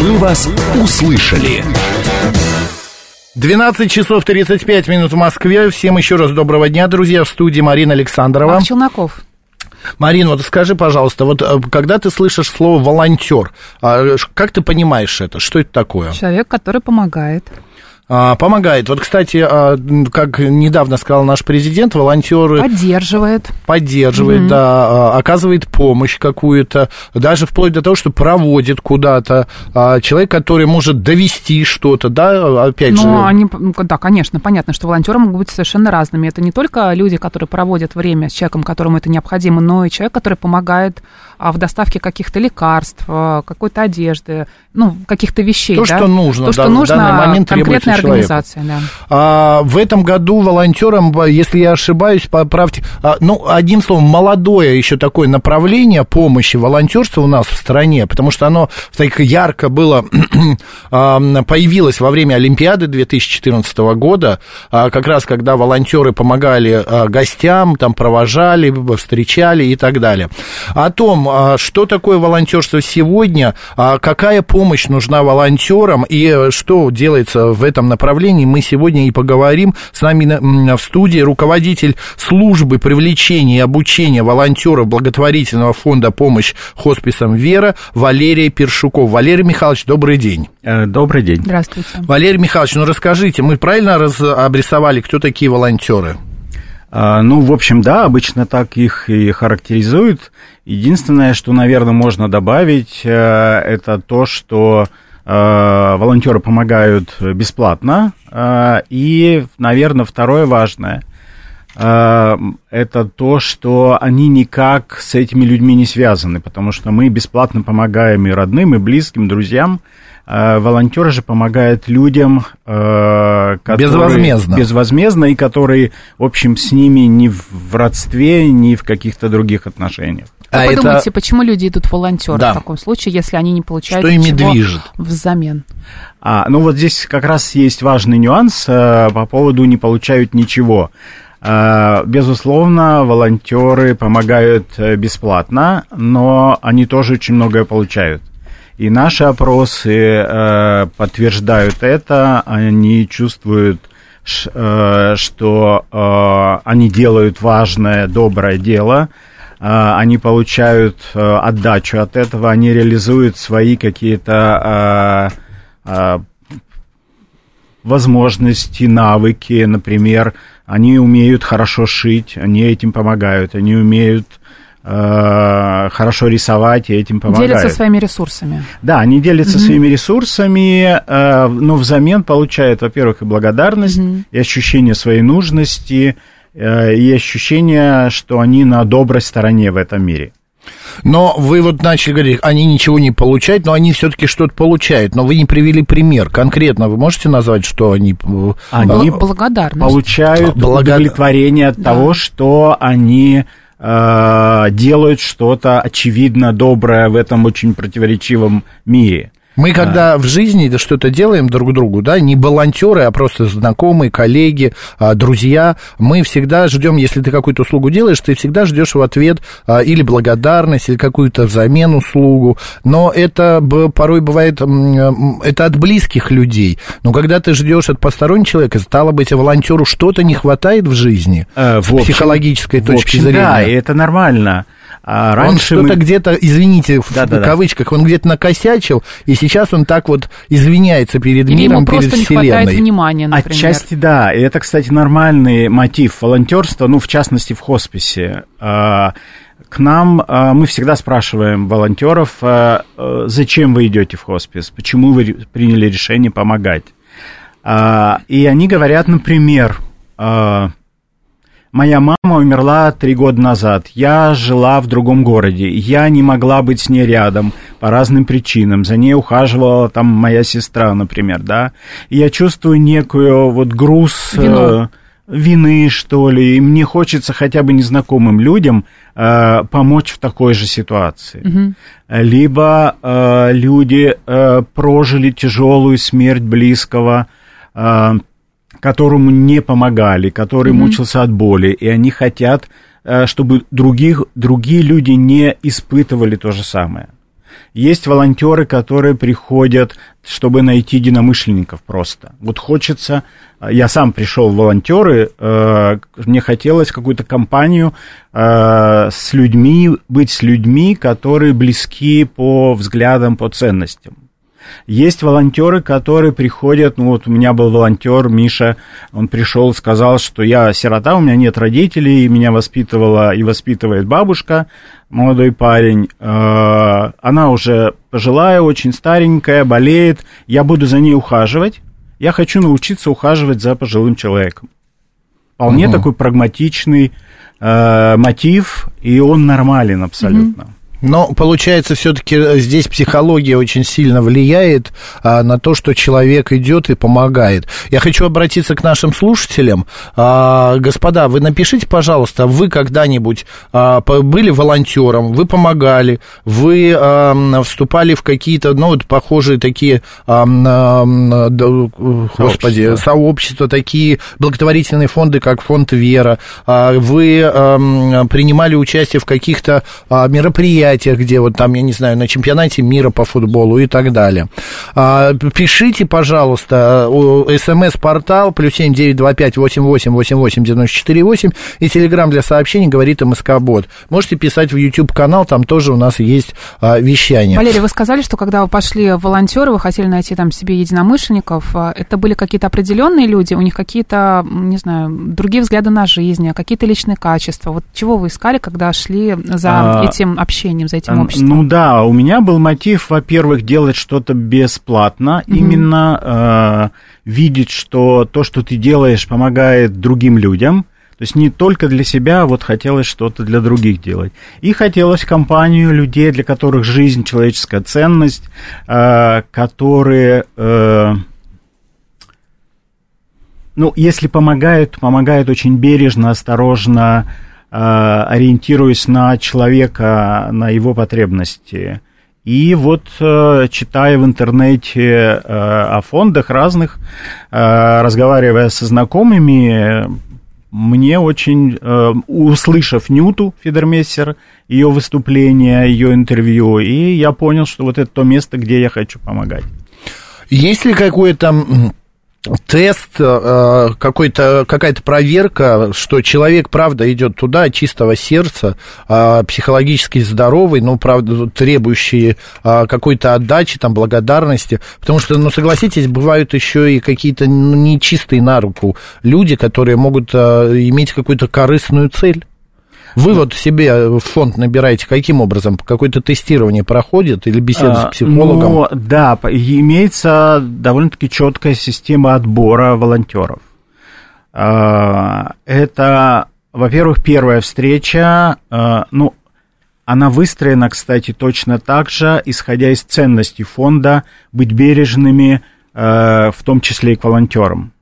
Мы вас услышали. 12 часов 35 минут в Москве. Всем еще раз доброго дня, друзья. В студии Марина Александрова. Марк Челноков. Марин, вот скажи, пожалуйста, вот э, когда ты слышишь слово волонтер, а, как ты понимаешь это? Что это такое? Человек, который помогает. А, помогает. Вот, кстати, а, как недавно сказал наш президент, волонтеры... Поддерживает. Поддерживает, mm-hmm. да, а, оказывает помощь какую-то, даже вплоть до того, что проводит куда-то. Человек, который может довести что-то, да, опять ну, же... Они, да, конечно, понятно, что волонтеры могут быть совершенно разными. Это не только люди, которые проводят время с человеком, которому это необходимо, но и человек, который помогает в доставке каких-то лекарств, какой-то одежды, ну, каких-то вещей. То, да? что нужно, То, что да, нужно в данный момент конкретной организации. Да. А, в этом году волонтерам, если я ошибаюсь, поправьте, а, ну, одним словом, молодое еще такое направление помощи волонтерства у нас в стране, потому что оно так ярко было, а, появилось во время Олимпиады 2014 года, как раз когда волонтеры помогали гостям, там провожали, встречали и так далее. О том, что такое волонтерство сегодня, какая помощь нужна волонтерам и что делается в этом направлении, мы сегодня и поговорим. С нами в студии руководитель службы привлечения и обучения волонтеров благотворительного фонда «Помощь хосписам Вера» Валерий Першуков. Валерий Михайлович, добрый день. Э, добрый день. Здравствуйте. Валерий Михайлович, ну расскажите, мы правильно раз обрисовали, кто такие волонтеры? А, ну, в общем, да, обычно так их и характеризуют. Единственное, что, наверное, можно добавить, э, это то, что э, волонтеры помогают бесплатно. Э, и, наверное, второе важное это то, что они никак с этими людьми не связаны, потому что мы бесплатно помогаем и родным, и близким, друзьям, Э, волонтеры же помогают людям, э, которые... Безвозмездно. Безвозмездно, и которые, в общем, с ними ни в родстве, ни в каких-то других отношениях. А Вы подумайте, это... почему люди идут волонтеры да. в таком случае, если они не получают Что ими движет? взамен? А, ну вот здесь как раз есть важный нюанс э, по поводу не получают ничего. Безусловно, волонтеры помогают бесплатно, но они тоже очень многое получают. И наши опросы э, подтверждают это. Они чувствуют, э, что э, они делают важное, доброе дело. Э, они получают э, отдачу от этого. Они реализуют свои какие-то э, э, возможности, навыки. Например, они умеют хорошо шить, они этим помогают. Они умеют Э, хорошо рисовать и этим помогают. Делятся своими ресурсами. Да, они делятся угу. своими ресурсами, э, но взамен получают, во-первых, и благодарность, угу. и ощущение своей нужности, и ощущение, что они на доброй стороне в этом мире. Но вы вот начали говорить, они ничего не получают, но они все-таки что-то получают. Но вы не привели пример. Конкретно вы можете назвать, что они... Они благодарность. получают Благо... удовлетворение от да. того, что они Э, делают что-то очевидно доброе в этом очень противоречивом мире. Мы когда а. в жизни что-то делаем друг другу, да, не волонтеры, а просто знакомые, коллеги, а, друзья, мы всегда ждем, если ты какую-то услугу делаешь, ты всегда ждешь в ответ а, или благодарность, или какую-то взамен услугу. Но это порой бывает, это от близких людей. Но когда ты ждешь от постороннего человека, стало быть, волонтеру что-то не хватает в жизни, э, с общем, психологической точки общем, зрения. Да, и это нормально. А раньше он что-то мы... где-то, извините, в да, да, кавычках, он где-то накосячил, и сейчас он так вот извиняется перед Или миром, ему перед просто Вселенной. не хватает внимания, например. Отчасти да, и это, кстати, нормальный мотив волонтерства, ну, в частности, в хосписе. А, к нам а, мы всегда спрашиваем волонтеров, а, зачем вы идете в хоспис, почему вы приняли решение помогать. И они говорят, например, Моя мама умерла три года назад. Я жила в другом городе. Я не могла быть с ней рядом по разным причинам. За ней ухаживала там моя сестра, например, да. И я чувствую некую вот груз э, вины, что ли. И мне хочется хотя бы незнакомым людям э, помочь в такой же ситуации. Угу. Либо э, люди э, прожили тяжелую смерть близкого. Э, которому не помогали, который mm-hmm. мучился от боли, и они хотят, э, чтобы других, другие люди не испытывали то же самое. Есть волонтеры, которые приходят, чтобы найти единомышленников просто. Вот хочется, я сам пришел в волонтеры, э, мне хотелось какую-то компанию э, с людьми, быть с людьми, которые близки по взглядам, по ценностям. Есть волонтеры, которые приходят, ну вот у меня был волонтер Миша, он пришел, сказал, что я сирота, у меня нет родителей, меня воспитывала и воспитывает бабушка, молодой парень. Э, она уже пожилая, очень старенькая, болеет, я буду за ней ухаживать, я хочу научиться ухаживать за пожилым человеком. Вполне угу. такой прагматичный э, мотив, и он нормален абсолютно. Угу. Но получается, все-таки э, здесь психология очень сильно влияет а, на то, что человек идет и помогает. Я хочу обратиться к нашим слушателям. А, господа, вы напишите, пожалуйста, вы когда-нибудь а, были волонтером, вы помогали, вы а, вступали в какие-то, ну, вот похожие такие, а, а, господи, сообщества. сообщества, такие благотворительные фонды, как фонд Вера. А, вы а, принимали участие в каких-то а, мероприятиях мероприятиях, где вот там, я не знаю, на чемпионате мира по футболу и так далее. А, пишите, пожалуйста, смс-портал плюс семь девять два пять восемь восемь восемь восемь девяносто четыре восемь и телеграмм для сообщений говорит МСК Бот. Можете писать в YouTube канал, там тоже у нас есть а, вещание. Валерий, вы сказали, что когда вы пошли в волонтеры, вы хотели найти там себе единомышленников. А, это были какие-то определенные люди, у них какие-то, не знаю, другие взгляды на жизнь, какие-то личные качества. Вот чего вы искали, когда шли за а, этим общением? Движением, за этим обществом? Ну да, у меня был мотив, во-первых, делать что-то бесплатно, угу. именно э, видеть, что то, что ты делаешь, помогает другим людям. То есть не только для себя, а вот хотелось что-то для других делать. И хотелось компанию людей, для которых жизнь человеческая ценность, э, которые... Э, ну, если помогают, помогают очень бережно, осторожно, ориентируясь на человека, на его потребности. И вот э, читая в интернете э, о фондах разных, разговаривая со знакомыми, мне очень, услышав Нюту Фидермессер, ее выступление, ее интервью, и я понял, что вот это то место, где я хочу помогать. Есть ли какое-то тест, э, какой-то, какая-то проверка, что человек, правда, идет туда чистого сердца, а, психологически здоровый, но, правда, требующий а, какой-то отдачи, там, благодарности, потому что, ну, согласитесь, бывают еще и какие-то ну, нечистые на руку люди, которые могут а, иметь какую-то корыстную цель. Вы вот себе в фонд набираете каким образом? Какое-то тестирование проходит или беседа а, с психологом? Ну, да, имеется довольно-таки четкая система отбора волонтеров. А, это, во-первых, первая встреча, а, ну, она выстроена, кстати, точно так же, исходя из ценностей фонда, быть бережными, а, в том числе и к волонтерам.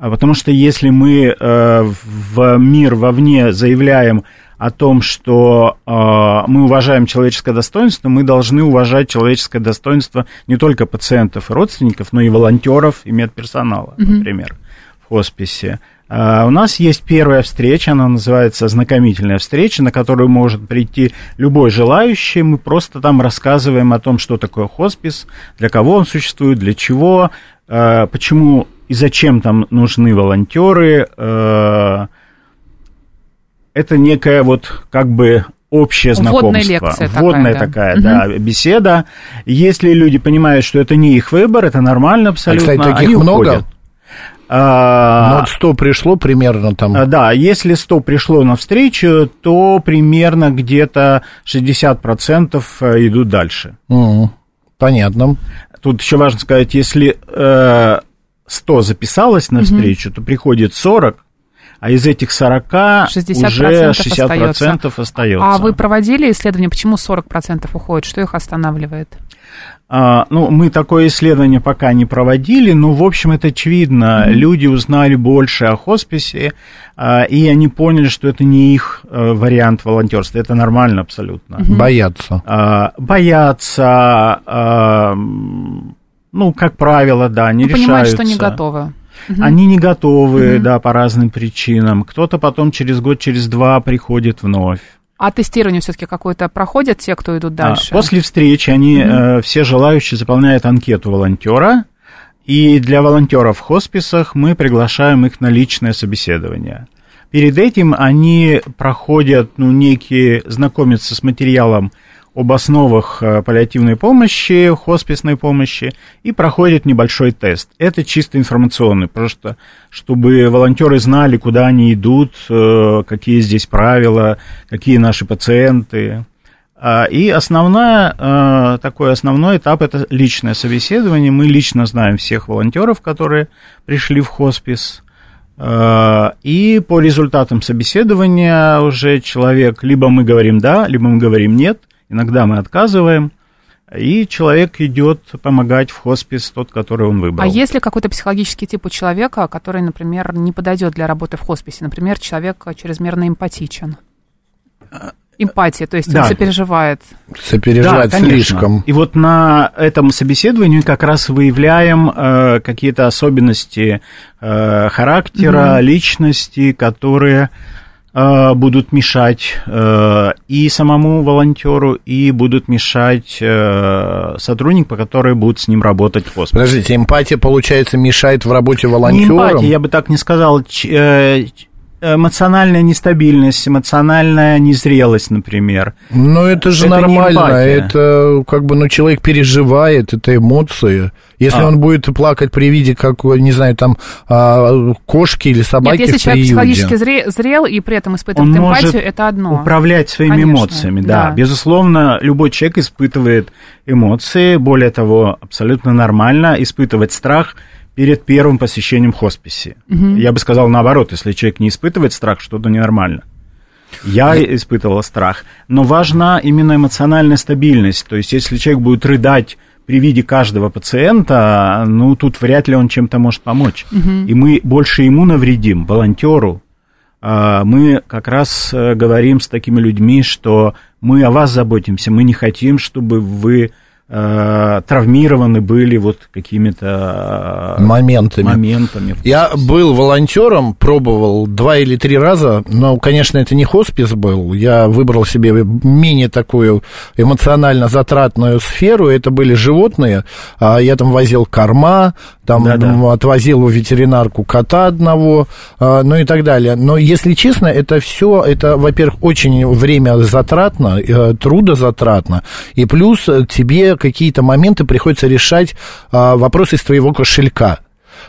Потому что если мы в мир вовне заявляем о том, что э, мы уважаем человеческое достоинство, мы должны уважать человеческое достоинство не только пациентов и родственников, но и волонтеров и медперсонала, mm-hmm. например, в хосписе. Uh, у нас есть первая встреча, она называется знакомительная встреча, на которую может прийти любой желающий. Мы просто там рассказываем о том, что такое хоспис, для кого он существует, для чего, uh, почему и зачем там нужны волонтеры, uh, это некая вот как бы общее знакомство. Вводная лекция Вводная такая, такая да, беседа. Если люди понимают, что это не их выбор, это нормально абсолютно. А, кстати, таких они много? Уходят. А, ну, 100 пришло примерно там. А, да, если 100 пришло на встречу, то примерно где-то 60% э, идут дальше. Угу. Понятно. Тут еще важно сказать, если э, 100 записалось на встречу, угу. то приходит 40, а из этих 40 60% уже 60% остается. остается. А вы проводили исследование, почему 40% уходит, что их останавливает? А, ну, мы такое исследование пока не проводили, но, в общем, это очевидно. Mm-hmm. Люди узнали больше о хосписе, а, и они поняли, что это не их а, вариант волонтерства. Это нормально абсолютно. Mm-hmm. Боятся. А, боятся, а, ну, как правило, да, не ну, решаются. Понимают, что не готовы. Угу. Они не готовы, угу. да, по разным причинам. Кто-то потом через год, через два приходит вновь. А тестирование все-таки какое-то проходит те, кто идут дальше? А, после встречи они, mm-hmm. э, все желающие, заполняют анкету волонтера, и для волонтеров в хосписах мы приглашаем их на личное собеседование. Перед этим они проходят, ну, некие, знакомятся с материалом об основах э, паллиативной помощи, хосписной помощи, и проходят небольшой тест. Это чисто информационный, просто чтобы волонтеры знали, куда они идут, э, какие здесь правила, какие наши пациенты. А, и основная, э, такой основной этап – это личное собеседование. Мы лично знаем всех волонтеров, которые пришли в хоспис. И по результатам собеседования уже человек, либо мы говорим «да», либо мы говорим «нет», Иногда мы отказываем, и человек идет помогать в хоспис тот, который он выбрал. А есть ли какой-то психологический тип у человека, который, например, не подойдет для работы в хосписе? Например, человек чрезмерно эмпатичен. Эмпатия, то есть да. он сопереживает. Сопереживает да, слишком. И вот на этом собеседовании как раз выявляем э, какие-то особенности э, характера, угу. личности, которые Э, будут мешать э, и самому волонтеру, и будут мешать э, сотруднику, который будет с ним работать в хосписе. Подождите, эмпатия, получается, мешает в работе волонтера? Не эмпатия, я бы так не сказал эмоциональная нестабильность, эмоциональная незрелость, например. Ну, это же это нормально, это как бы, ну, человек переживает, это эмоции. Если а. он будет плакать при виде, как, не знаю, там, а, кошки или собаки Нет, если человек психологически зрел и при этом испытывает он эмпатию, может это одно. управлять своими Конечно, эмоциями, да. да. Безусловно, любой человек испытывает эмоции, более того, абсолютно нормально испытывать страх – перед первым посещением хосписи. Угу. Я бы сказал наоборот, если человек не испытывает страх, что-то ненормально. Я испытывала страх. Но важна именно эмоциональная стабильность. То есть, если человек будет рыдать при виде каждого пациента, ну, тут вряд ли он чем-то может помочь. Угу. И мы больше ему навредим, волонтеру. А, мы как раз э, говорим с такими людьми, что мы о вас заботимся, мы не хотим, чтобы вы травмированы были вот какими-то э, моментами. моментами Я был волонтером, пробовал два или три раза, но, конечно, это не хоспис был. Я выбрал себе менее такую эмоционально затратную сферу. Это были животные. А я там возил корма, там да -да. отвозил в ветеринарку кота одного, а, ну и так далее. Но, если честно, это все, это, во-первых, очень время затратно, э, трудозатратно, и плюс тебе какие-то моменты приходится решать а, вопросы из твоего кошелька.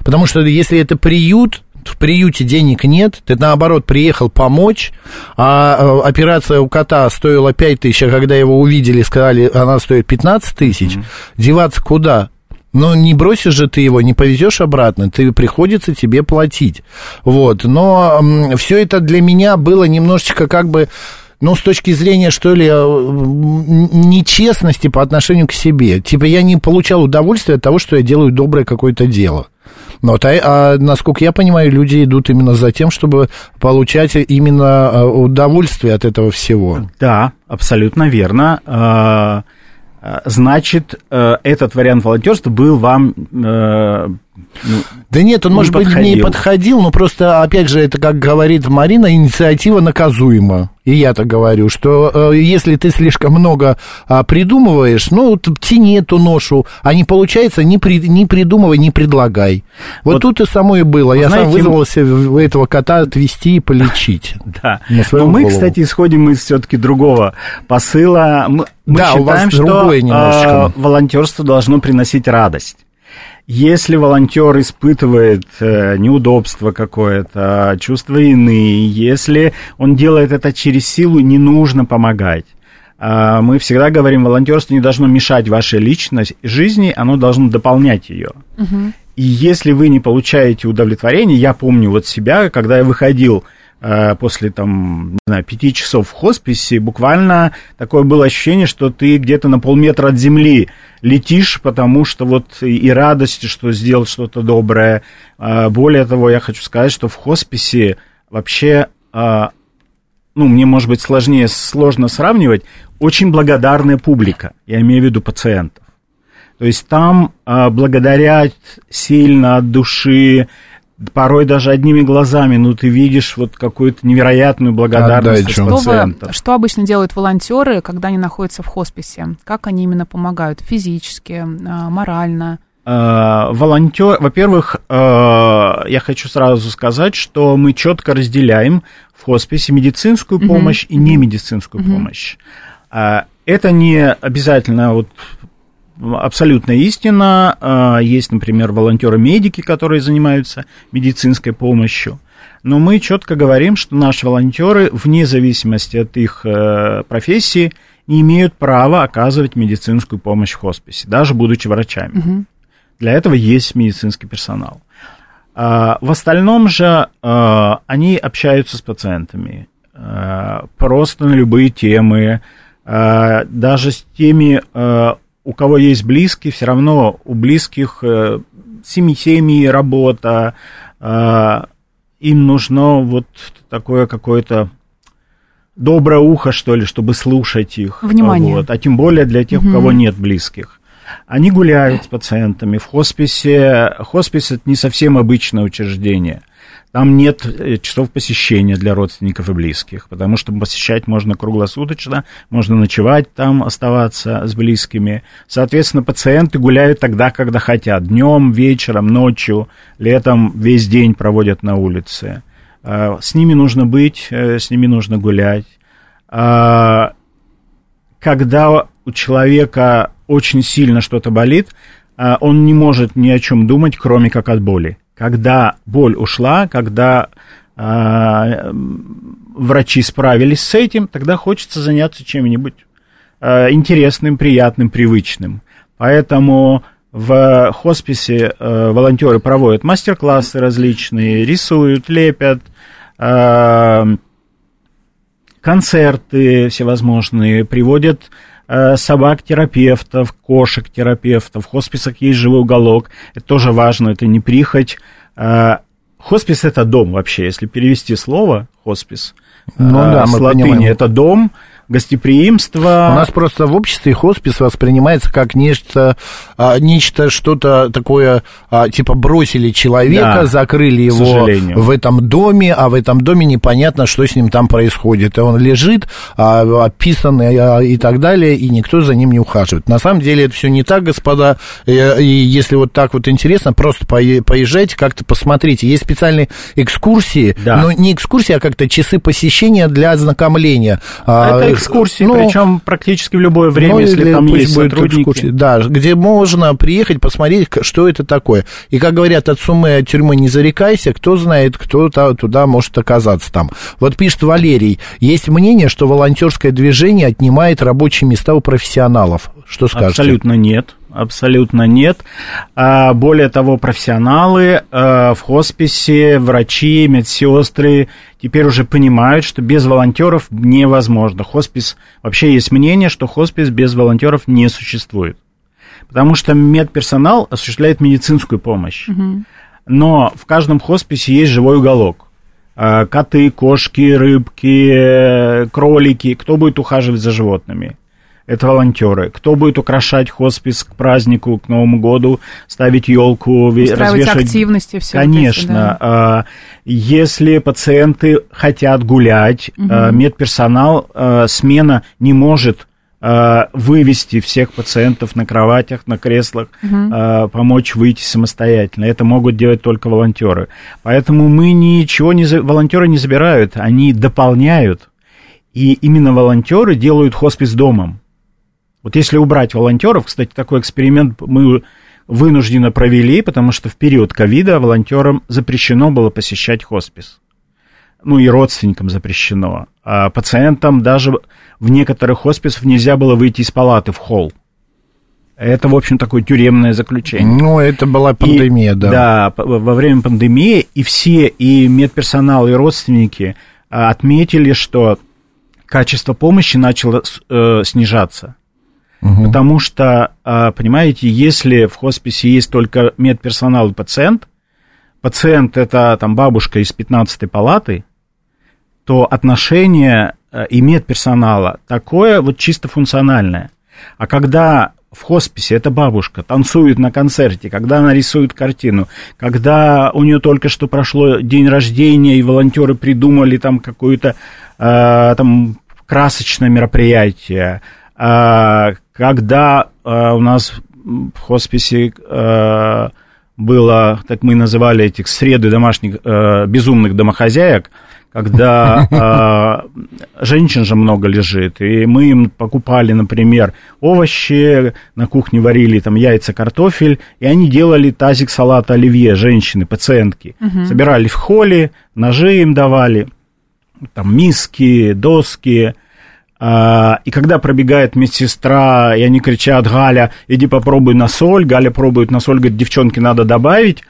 Потому что если это приют, в приюте денег нет, ты наоборот приехал помочь, а э, операция у кота стоила 5 тысяч, а когда его увидели, сказали, она стоит 15 тысяч, mm-hmm. деваться куда? Но не бросишь же ты его, не повезешь обратно, ты приходится тебе платить. Вот. Но все это для меня было немножечко как бы ну, с точки зрения, что ли, э, нечестности по отношению к себе. Типа, я не получал удовольствия от того, что я делаю доброе какое-то дело. Но, а, а, насколько я понимаю, люди идут именно за тем, чтобы получать именно э, удовольствие от этого всего. Да, абсолютно верно. А, значит, э, этот вариант волонтерства был вам ну, да нет, он, может подходил. быть, не подходил, но просто, опять же, это, как говорит Марина, инициатива наказуема. И я так говорю, что э, если ты слишком много э, придумываешь, ну, тяни эту ношу, а не получается, не, при, не придумывай, не предлагай. Вот, вот тут и само и было. Я знаете, сам вызвался этого кота отвести и полечить. Да. Но мы, голову. кстати, исходим из все-таки другого посыла. Мы, мы да, считаем, что э, волонтерство должно приносить радость. Если волонтер испытывает э, неудобство какое-то, чувство вины, если он делает это через силу, не нужно помогать. Э, мы всегда говорим, волонтерство не должно мешать вашей личной жизни, оно должно дополнять ее. Угу. И если вы не получаете удовлетворение, я помню вот себя, когда я выходил Э, после там, не знаю, пяти часов в хосписе, буквально такое было ощущение, что ты где-то на полметра от земли летишь, потому что вот и радость, что сделал что-то доброе. Э, более того, я хочу сказать, что в хосписе вообще, э, ну, мне, может быть, сложнее, сложно сравнивать, очень благодарная публика, я имею в виду пациентов. То есть там благодарят сильно от души, порой даже одними глазами, ну, ты видишь вот какую-то невероятную благодарность Отдачу. Что, вы- пациентов. что обычно делают волонтеры, когда они находятся в хосписе? Как они именно помогают? Физически, а, морально? Э, волонтер, во-первых, э, я хочу сразу сказать, что мы четко разделяем в хосписе медицинскую помощь и немедицинскую Мгм. помощь. А, Это не обязательно вот абсолютная истина. А, Есть, например, волонтеры-медики, которые занимаются медицинской помощью. Но мы четко говорим, что наши волонтеры, вне зависимости от их э, профессии, не имеют права оказывать медицинскую помощь в хосписе, даже будучи врачами. Мгм. Для этого есть медицинский персонал. А, В остальном же а, они общаются с пациентами просто на любые темы, даже с теми, у кого есть близкие, все равно у близких э, семьи, семьи, работа, а, им нужно вот такое какое-то доброе ухо, что ли, чтобы слушать их. Внимание. Вот. А тем более для тех, у Мгм. кого нет близких. Они гуляют с пациентами. В хосписе, хоспис это не совсем обычное учреждение. Там нет э, часов посещения для родственников и близких, потому что посещать можно круглосуточно, можно ночевать там, оставаться с близкими. Соответственно, пациенты гуляют тогда, когда хотят. Днем, вечером, ночью, летом весь день проводят на улице. А, С ними нужно быть, э, с ними нужно гулять. А, Когда у человека очень сильно что-то болит, а, он не может ни о чем думать, кроме как от боли. Когда боль ушла, когда м, врачи справились с этим, тогда хочется заняться чем-нибудь а, интересным, приятным, привычным. Поэтому в хосписе э, волонтеры проводят мастер-классы различные, рисуют, лепят, а, концерты всевозможные, приводят э, собак-терапевтов, кошек-терапевтов. В хосписах есть живой уголок. Это тоже важно, это не прихоть. Э, Хоспис это дом вообще, если перевести слово хоспис. Ну э, да, с мы латыни понимаем. это дом, гостеприимство. У нас просто в обществе хоспис воспринимается как нечто, а, нечто что-то такое, а, типа бросили человека, Да, закрыли его сожалению. в этом доме, а в этом доме непонятно, что с ним там происходит. И он лежит, а, описанный а, и так далее, и никто за ним не ухаживает. На самом деле это все не так, господа. И, если вот так вот интересно, просто пое- поезжайте, как-то посмотрите. Есть специальные экскурсии, Да. но не экскурсии, а как-то часы посещения для ознакомления. Это экскурсии, ну, причем практически в любое время, ну, если или там есть будет сотрудники. экскурсия. Да, где можно приехать, посмотреть, что это такое. И, как говорят, от суммы от тюрьмы не зарекайся, кто знает, кто туда может оказаться там. Вот пишет Валерий, есть мнение, что волонтерское движение отнимает рабочие места у профессионалов. Что скажете? Абсолютно нет. Абсолютно нет. А, более того, профессионалы а, в хосписе, врачи, медсестры теперь уже понимают, что без волонтеров невозможно. Хоспис, вообще есть мнение, что хоспис без волонтеров не существует. Потому что медперсонал осуществляет медицинскую помощь. Но в каждом хосписе есть живой уголок. А, Коты, кошки, рыбки, э, кролики. Кто будет ухаживать за животными? Это волонтеры. Кто будет украшать хоспис к празднику, к Новому году, ставить елку, Устраивать развешивать активности, все Конечно. а, Если пациенты хотят гулять, а, медперсонал, а, смена не может а, вывести всех пациентов на кроватях, на креслах, а, помочь выйти самостоятельно. Это могут делать только волонтеры. Поэтому мы ничего не... Волонтеры не забирают, они дополняют. И именно волонтеры делают хоспис домом. Вот если убрать волонтеров, кстати, такой эксперимент мы вынужденно провели, потому что в период ковида волонтерам запрещено было посещать хоспис. Ну и родственникам запрещено. А пациентам даже в некоторых хосписах нельзя было выйти из палаты в холл. Это, в общем, такое тюремное заключение. Ну, это была пандемия, И- да. Да, во время пандемии и все, и медперсонал, и родственники а, отметили, что качество помощи начало э, снижаться. Потому что, а, понимаете, если в хосписе есть только медперсонал и пациент, пациент это там бабушка из 15 палаты, то отношение э, и медперсонала такое вот чисто функциональное. А когда в хосписе эта бабушка танцует на концерте, когда она рисует картину, когда у нее только что прошло день рождения, и волонтеры придумали там какое-то э, там красочное мероприятие, э, когда э, у нас в хосписе э, было, так мы называли этих среды домашних э, безумных домохозяек, когда э, женщин же много лежит, и мы им покупали, например, овощи, на кухне варили там яйца, картофель, и они делали тазик салата оливье, женщины, пациентки. Угу. Собирали в холле, ножи им давали, там миски, доски, и когда пробегает медсестра, и они кричат, Галя, иди попробуй на соль, Галя пробует на соль, говорит, девчонки, надо добавить,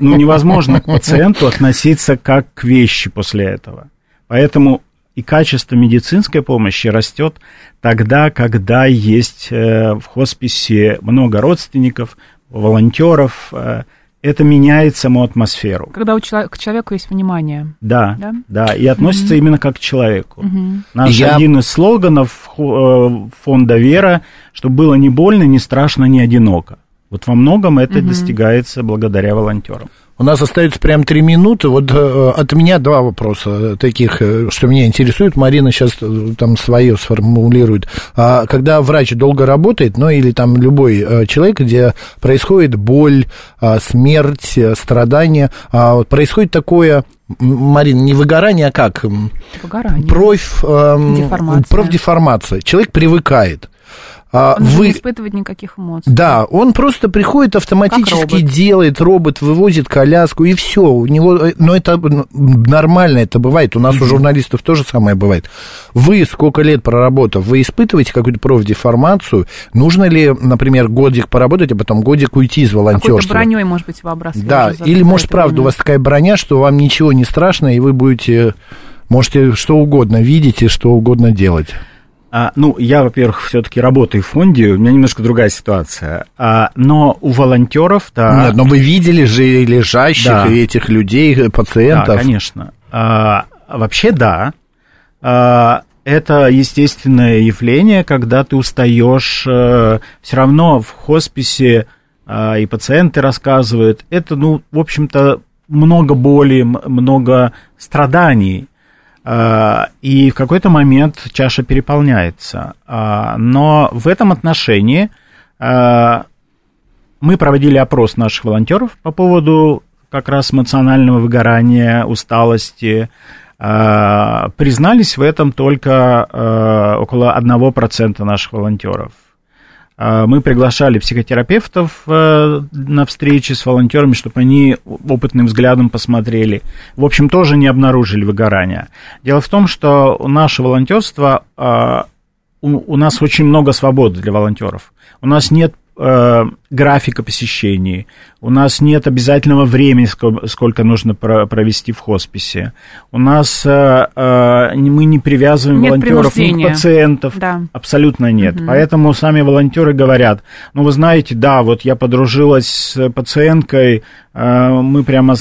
ну, невозможно к пациенту относиться как к вещи после этого. Поэтому и качество медицинской помощи растет тогда, когда есть э, в хосписе много родственников, волонтеров, э, это меняет саму атмосферу. Когда у человека, к человеку есть внимание. Да, да, да и относится mm-hmm. именно как к человеку. Mm-hmm. Наш Я... один из слоганов э, фонда «Вера», что было не больно, не страшно, не одиноко. Вот во многом это mm-hmm. достигается благодаря волонтерам. У нас остается прям три минуты. Вот э, от меня два вопроса э, таких, э, что меня интересует. Марина сейчас там свое сформулирует. А когда врач долго работает, ну или там любой человек, где происходит боль, смерть, страдания, а происходит такое Марина, не выгорание, а как? Выгорание. Проф, эм, Деформация. профдеформация. Человек привыкает. А, он вы... не испытывает никаких эмоций. Да, он просто приходит автоматически робот. делает, робот вывозит коляску и все. У него, э, но это нормально, это бывает. У нас mm-hmm. у журналистов тоже самое бывает. Вы сколько лет проработав, вы испытываете какую-то профдеформацию? Нужно ли, например, годик поработать, а потом годик уйти из волонтерства? Какой-то броней, может быть, вы Да, или, может, правда, у вас такая броня, что вам ничего не страшно, и вы будете, можете что угодно видеть и что угодно делать. А, ну, я, во-первых, все-таки работаю в фонде, у меня немножко другая ситуация. А, но у волонтеров, да. Нет, но вы видели же и лежащих, да. и этих людей, и пациентов. Да, конечно. А, вообще, да. А, это естественное явление, когда ты устаешь. А, все равно в хосписе а, и пациенты рассказывают. Это, ну, в общем-то, много боли, много страданий. А, и в какой-то момент чаша переполняется. А, но в этом отношении а, мы проводили опрос наших волонтеров по поводу как раз эмоционального выгорания, усталости. Признались в этом только около 1% наших волонтеров. А, мы приглашали психотерапевтов э, на встречи с волонтерами, чтобы они опытным взглядом посмотрели. В общем, тоже не обнаружили выгорания. Дело в том, что наше волонтерство, а, у нас очень много свободы для волонтеров. У нас нет э, графика посещений, у нас нет обязательного времени, сколько нужно провести в хосписе, у нас э, э, мы не привязываем нет волонтеров ни к пациентов, да. абсолютно нет. Угу. Поэтому сами волонтеры говорят, ну вы знаете, да, вот я подружилась с пациенткой, э, мы прямо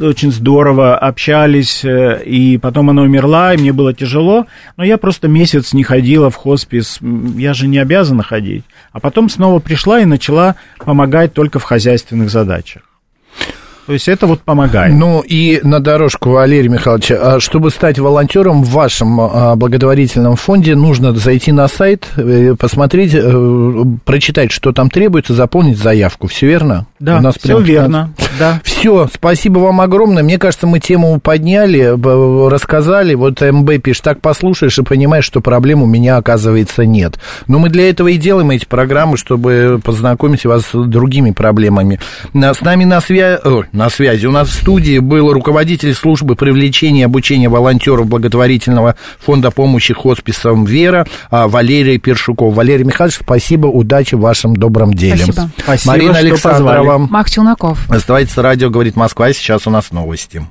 очень здорово общались, э, и потом она умерла, и мне было тяжело, но я просто месяц не ходила в хоспис, я же не обязана ходить. А потом снова пришла и начала помогать только в хозяйственных задачах. То есть это вот помогает. Ну и на дорожку, Валерий Михайлович, а чтобы стать волонтером в вашем а, благотворительном фонде, нужно зайти на сайт, э, посмотреть, э, прочитать, что там требуется, заполнить заявку. Все верно? Да, У нас все верно. Да. Все, спасибо вам огромное. Мне кажется, мы тему подняли, рассказали. Вот МБ пишет, так послушаешь и понимаешь, что проблем у меня, оказывается, нет. Но мы для этого и делаем эти программы, чтобы познакомить вас с другими проблемами. С нами на связи на связи. У нас в студии был руководитель службы привлечения и обучения волонтеров благотворительного фонда помощи хосписам «Вера» а, Валерий Першуков. Валерий Михайлович, спасибо, удачи в вашем добром деле. Спасибо. спасибо Марина Александрова. Мах Челноков. Оставайтесь радио, говорит Москва. Сейчас у нас новости.